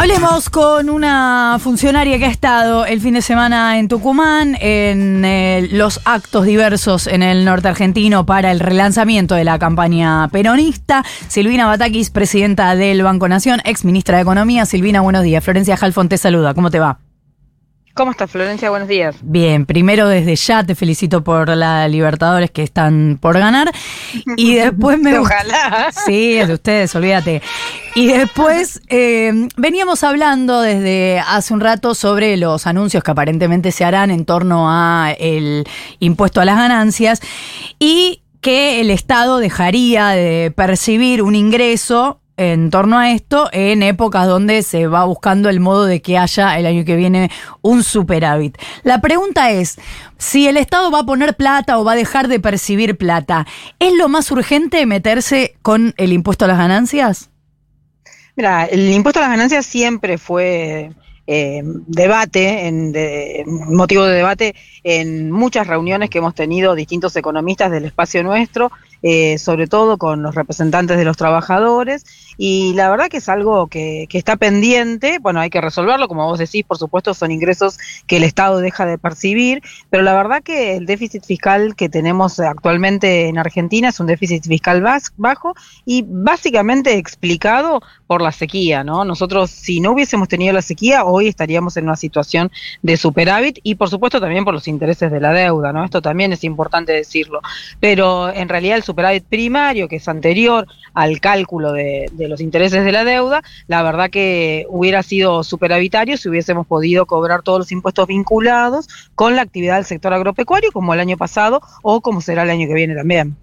Hablemos con una funcionaria que ha estado el fin de semana en Tucumán en eh, los actos diversos en el norte argentino para el relanzamiento de la campaña peronista. Silvina Batakis, presidenta del Banco Nación, ex ministra de Economía. Silvina, buenos días. Florencia Halfon te saluda. ¿Cómo te va? ¿Cómo estás, Florencia? Buenos días. Bien, primero desde ya te felicito por la Libertadores que están por ganar. Y después me. Ojalá. Sí, es de ustedes, olvídate. Y después eh, veníamos hablando desde hace un rato sobre los anuncios que aparentemente se harán en torno a el impuesto a las ganancias y que el Estado dejaría de percibir un ingreso en torno a esto en épocas donde se va buscando el modo de que haya el año que viene un superávit. La pregunta es, si el Estado va a poner plata o va a dejar de percibir plata, ¿es lo más urgente meterse con el impuesto a las ganancias? Mira, el impuesto a las ganancias siempre fue eh, debate, motivo de debate en muchas reuniones que hemos tenido distintos economistas del espacio nuestro, eh, sobre todo con los representantes de los trabajadores, y la verdad que es algo que, que está pendiente, bueno, hay que resolverlo, como vos decís, por supuesto son ingresos que el Estado deja de percibir, pero la verdad que el déficit fiscal que tenemos actualmente en Argentina es un déficit fiscal bajo y básicamente explicado por la sequía, ¿no? Nosotros, si no hubiésemos tenido la sequía, hoy estaríamos en una situación de superávit y, por supuesto, también por los intereses de la deuda, ¿no? Esto también es importante decirlo. Pero en realidad el superávit primario, que es anterior al cálculo de, los intereses de la deuda, la verdad que hubiera sido superavitario si hubiésemos podido cobrar todos los impuestos vinculados con la actividad del sector agropecuario, como el año pasado o como será el año que viene también.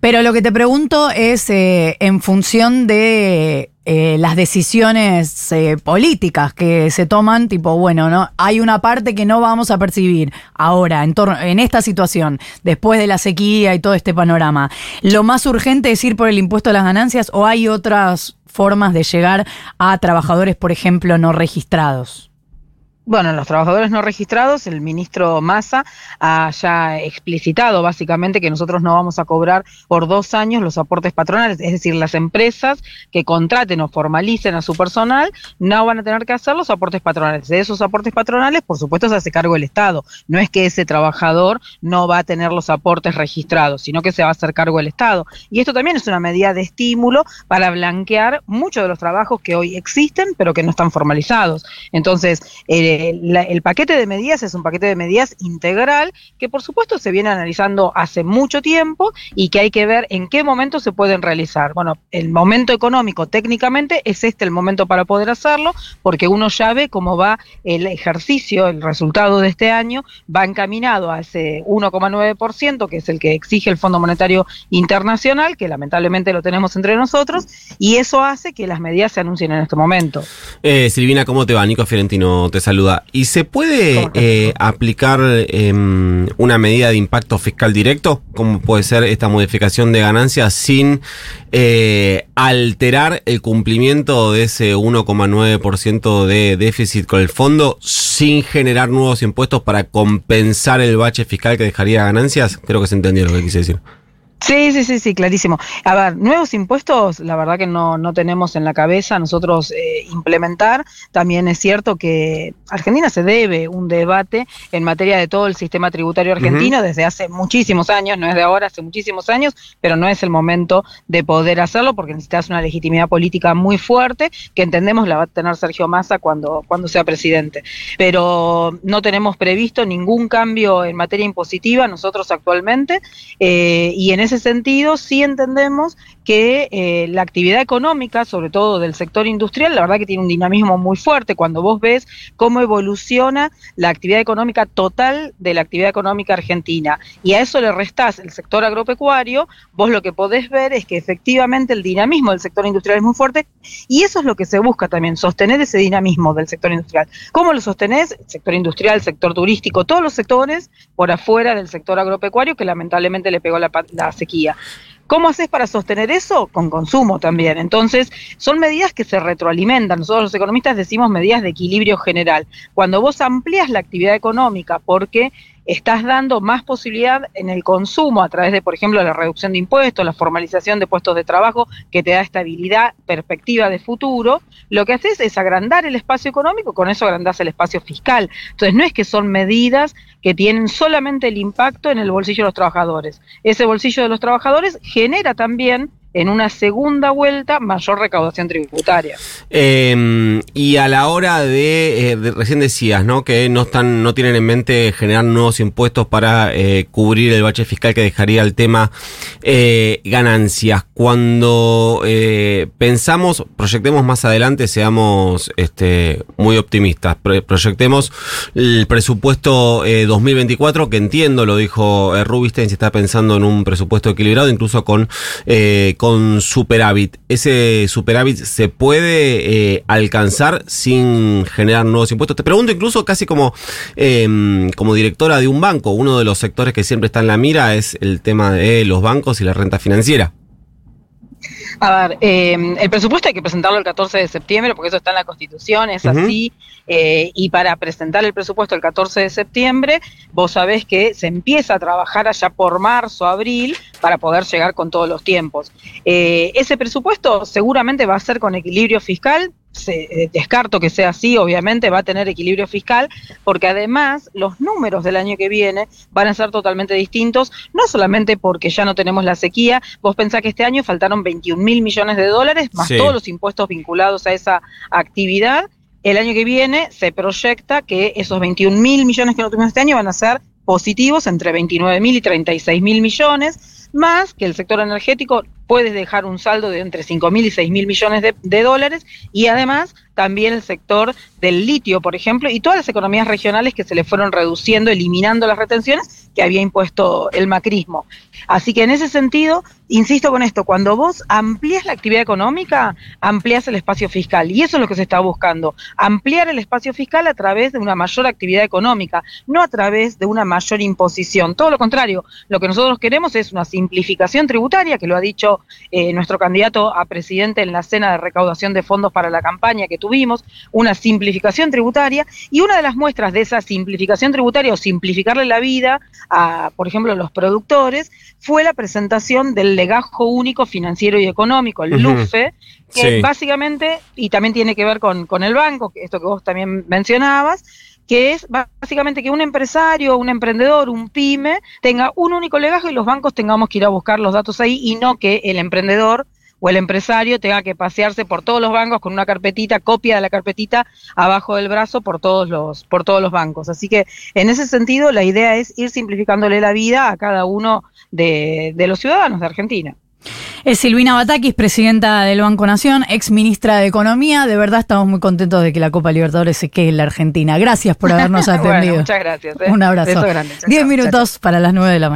Pero lo que te pregunto es eh, en función de eh, las decisiones eh, políticas que se toman, tipo, bueno, ¿no? Hay una parte que no vamos a percibir ahora, en, torno, en esta situación, después de la sequía y todo este panorama. ¿Lo más urgente es ir por el impuesto a las ganancias o hay otras formas de llegar a trabajadores, por ejemplo, no registrados? Bueno, los trabajadores no registrados, el ministro Massa ha ya explicitado básicamente que nosotros no vamos a cobrar por dos años los aportes patronales, es decir, las empresas que contraten o formalicen a su personal no van a tener que hacer los aportes patronales. De esos aportes patronales, por supuesto, se hace cargo el Estado. No es que ese trabajador no va a tener los aportes registrados, sino que se va a hacer cargo el Estado. Y esto también es una medida de estímulo para blanquear muchos de los trabajos que hoy existen, pero que no están formalizados. Entonces, eh, el paquete de medidas es un paquete de medidas integral que por supuesto se viene analizando hace mucho tiempo y que hay que ver en qué momento se pueden realizar. Bueno, el momento económico técnicamente es este el momento para poder hacerlo porque uno ya ve cómo va el ejercicio, el resultado de este año va encaminado a ese 1,9% que es el que exige el Fondo Monetario Internacional, que lamentablemente lo tenemos entre nosotros, y eso hace que las medidas se anuncien en este momento. Eh, Silvina, ¿cómo te va? Nico Fiorentino te saluda. ¿Y se puede ¿Cómo estás, eh, aplicar em, una medida de impacto fiscal directo? ¿Cómo puede ser esta modificación de ganancias sin eh, alterar el cumplimiento de ese 1,9% de déficit con el fondo, sin generar nuevos impuestos para compensar el bache fiscal que dejaría ganancias? Creo que se entendió lo que quise decir. Sí, sí, sí, sí, clarísimo. A ver, nuevos impuestos, la verdad que no, no tenemos en la cabeza nosotros eh, implementar. También es cierto que Argentina se debe un debate en materia de todo el sistema tributario argentino desde hace muchísimos años, no es de ahora, hace muchísimos años, pero no es el momento de poder hacerlo porque necesitas una legitimidad política muy fuerte que entendemos la va a tener Sergio Massa cuando, cuando sea presidente. Pero no tenemos previsto ningún cambio en materia impositiva nosotros actualmente eh, y en ese sentido sí entendemos que eh, la actividad económica, sobre todo del sector industrial, la verdad que tiene un dinamismo muy fuerte. Cuando vos ves cómo evoluciona la actividad económica total de la actividad económica argentina y a eso le restás el sector agropecuario, vos lo que podés ver es que efectivamente el dinamismo del sector industrial es muy fuerte y eso es lo que se busca también, sostener ese dinamismo del sector industrial. ¿Cómo lo sostenés? El sector industrial, el sector turístico, todos los sectores por afuera del sector agropecuario que lamentablemente le pegó la, sequía. ¿Cómo haces para sostener eso? Con consumo también. Entonces, son medidas que se retroalimentan. Nosotros los economistas decimos medidas de equilibrio general. Cuando vos amplías la actividad económica porque estás dando más posibilidad en el consumo a través de, por ejemplo, la reducción de impuestos, la formalización de puestos de trabajo que te da estabilidad, perspectiva de futuro, lo que haces es agrandar el espacio económico, con eso agrandás el espacio fiscal. Entonces, no es que son medidas que tienen solamente el impacto en el bolsillo de los trabajadores. Ese bolsillo de los trabajadores genera también en una segunda vuelta mayor recaudación tributaria. Eh, y a la hora de, eh, de, recién decías, ¿no? Que no están, no tienen en mente generar nuevos impuestos para eh, cubrir el bache fiscal que dejaría el tema eh, ganancias. Cuando pensamos, proyectemos más adelante, seamos este, muy optimistas. Pro proyectemos el presupuesto 2024, que entiendo, lo dijo Rubinstein, se está pensando en un presupuesto equilibrado, incluso con superávit. ¿Ese superávit se puede eh, alcanzar sin generar nuevos impuestos? Te pregunto incluso casi como, eh, como directora de un banco. Uno de los sectores que siempre está en la mira es el tema de los bancos y la renta financiera. A ver, eh, el presupuesto hay que presentarlo el 14 de septiembre porque eso está en la Constitución, es uh -huh. así. Eh, y para presentar el presupuesto el 14 de septiembre, vos sabés que se empieza a trabajar allá por marzo, abril, para poder llegar con todos los tiempos. Eh, ese presupuesto seguramente va a ser con equilibrio fiscal, se, eh, descarto que sea así, obviamente va a tener equilibrio fiscal, porque además los números del año que viene van a ser totalmente distintos, no solamente porque ya no tenemos la sequía, vos pensás que este año faltaron 21 mil millones de dólares, más sí. todos los impuestos vinculados a esa actividad. El año que viene se proyecta que esos 21 mil millones que no tuvimos este año van a ser positivos entre 29 mil y 36 mil millones, más que el sector energético puede dejar un saldo de entre 5 mil y 6 mil millones de, de, dólares y además también el sector del litio, por ejemplo, y todas las economías regionales que se le fueron reduciendo, eliminando las retenciones que había impuesto el macrismo. Así que en ese sentido, insisto con esto, cuando vos amplías la actividad económica, amplías el espacio fiscal y eso es lo que se está buscando, ampliar el espacio fiscal a través de una mayor actividad económica, no a través de una mayor imposición. Todo lo contrario, lo que nosotros queremos es una simplificación tributaria, que lo ha dicho eh, nuestro candidato a presidente en la cena de recaudación de fondos para la campaña que tuvimos, una simplificación tributaria y una de las muestras de esa simplificación tributaria o simplificarle la vida a, por ejemplo, los productores fue la presentación del legajo único financiero y económico, el uh -huh. LUFE, que sí. básicamente, y también tiene que ver con, con el banco, esto que vos también mencionabas, que es básicamente que un empresario, un emprendedor, un pyme tenga un único legajo y los bancos tengamos que ir a buscar los datos ahí y no que el emprendedor o el empresario tenga que pasearse por todos los bancos con una carpetita, copia de la carpetita abajo del brazo por todos los, por todos los bancos. Así que en ese sentido la idea es ir simplificándole la vida a cada uno de, de los ciudadanos de Argentina. Es Silvina Batakis, presidenta del Banco Nación, ex ministra de Economía. De verdad estamos muy contentos de que la Copa Libertadores se quede en la Argentina. Gracias por habernos atendido. bueno, muchas gracias. ¿eh? Un abrazo. grande. Diez minutos chao. para las nueve de la mañana.